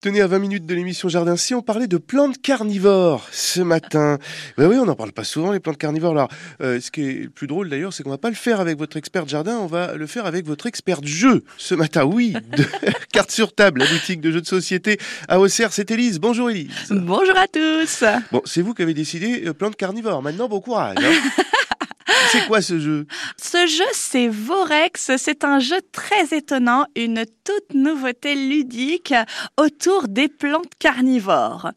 Tenez, à 20 minutes de l'émission Jardin, si on parlait de plantes carnivores ce matin. Ben oui, on n'en parle pas souvent, les plantes carnivores. Alors, euh, ce qui est le plus drôle d'ailleurs, c'est qu'on va pas le faire avec votre expert de jardin, on va le faire avec votre expert de jeu ce matin. Oui, de carte sur table, la boutique de jeux de société à Auxerre, c'est Élise. Bonjour Élise. Bonjour à tous. Bon, c'est vous qui avez décidé euh, plantes carnivores. Maintenant, bon courage. hein. c'est quoi ce jeu? Ce jeu, c'est Vorex. C'est un jeu très étonnant, une toute nouveauté ludique autour des plantes carnivores.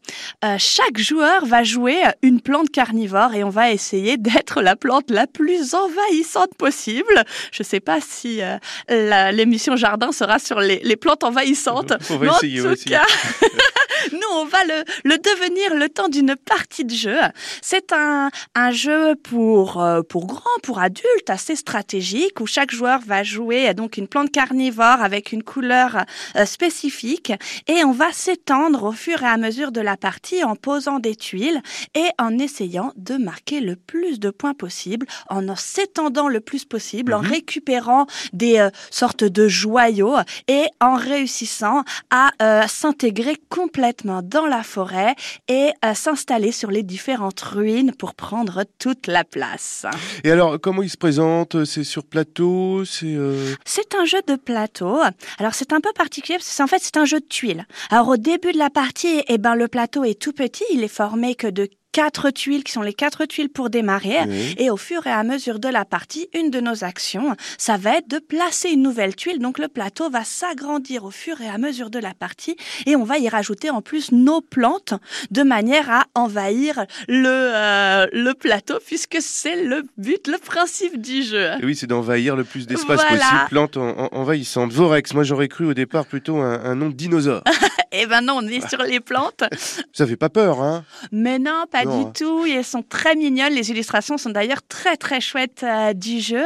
Euh, chaque joueur va jouer une plante carnivore et on va essayer d'être la plante la plus envahissante possible. Je ne sais pas si euh, l'émission Jardin sera sur les, les plantes envahissantes. On va Mais en essayer, va tout cas, nous, on va le, le devenir le temps d'une partie de jeu. C'est un, un jeu pour, euh, pour grands, pour adultes, assez stratégique, où chaque joueur va jouer donc une plante carnivore avec une couleur euh, spécifique, et on va s'étendre au fur et à mesure de la partie en posant des tuiles et en essayant de marquer le plus de points possible, en en s'étendant le plus possible, en Mhm. récupérant des euh, sortes de joyaux et en réussissant à s'intégrer complètement dans la forêt et euh, s'installer sur les différentes ruines pour prendre toute la place. Et alors, comment il se présente? C'est sur plateau? C'est euh, C'est un jeu de plateau. Alors c'est un peu particulier parce que c'est- en fait c'est un jeu de tuiles. Alors au début de la partie, eh ben le plateau est tout petit, il est formé que de quatre tuiles qui sont les quatre tuiles pour démarrer. Et au fur et à mesure de la partie, une de nos actions, ça va être de placer une nouvelle tuile. Donc le plateau va s'agrandir au fur et à mesure de la partie et on va y rajouter en plus nos plantes de manière à envahir le, euh, le plateau puisque c'est le but, le principe du jeu. Et oui, c'est d'envahir le plus d'espace Voilà. possible. Plantes en- en- envahissantes. Vorex, moi j'aurais cru au départ plutôt un, un nom de dinosaure. Eh ben non, on est sur les plantes. Ça fait pas peur, hein Mais non, pas Non, du hein. tout. Et elles sont très mignonnes. Les illustrations sont d'ailleurs très très chouettes euh, du jeu.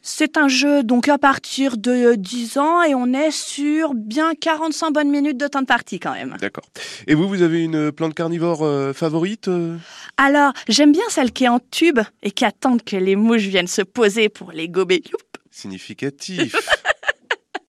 C'est un jeu donc à partir de euh, 10 ans et on est sur bien 45 bonnes minutes de temps de partie quand même. D'accord. Et vous, vous avez une plante carnivore euh, favorite euh? Alors, j'aime bien celle qui est en tube et qui attendent que les mouches viennent se poser pour les gober. Youp. Significatif.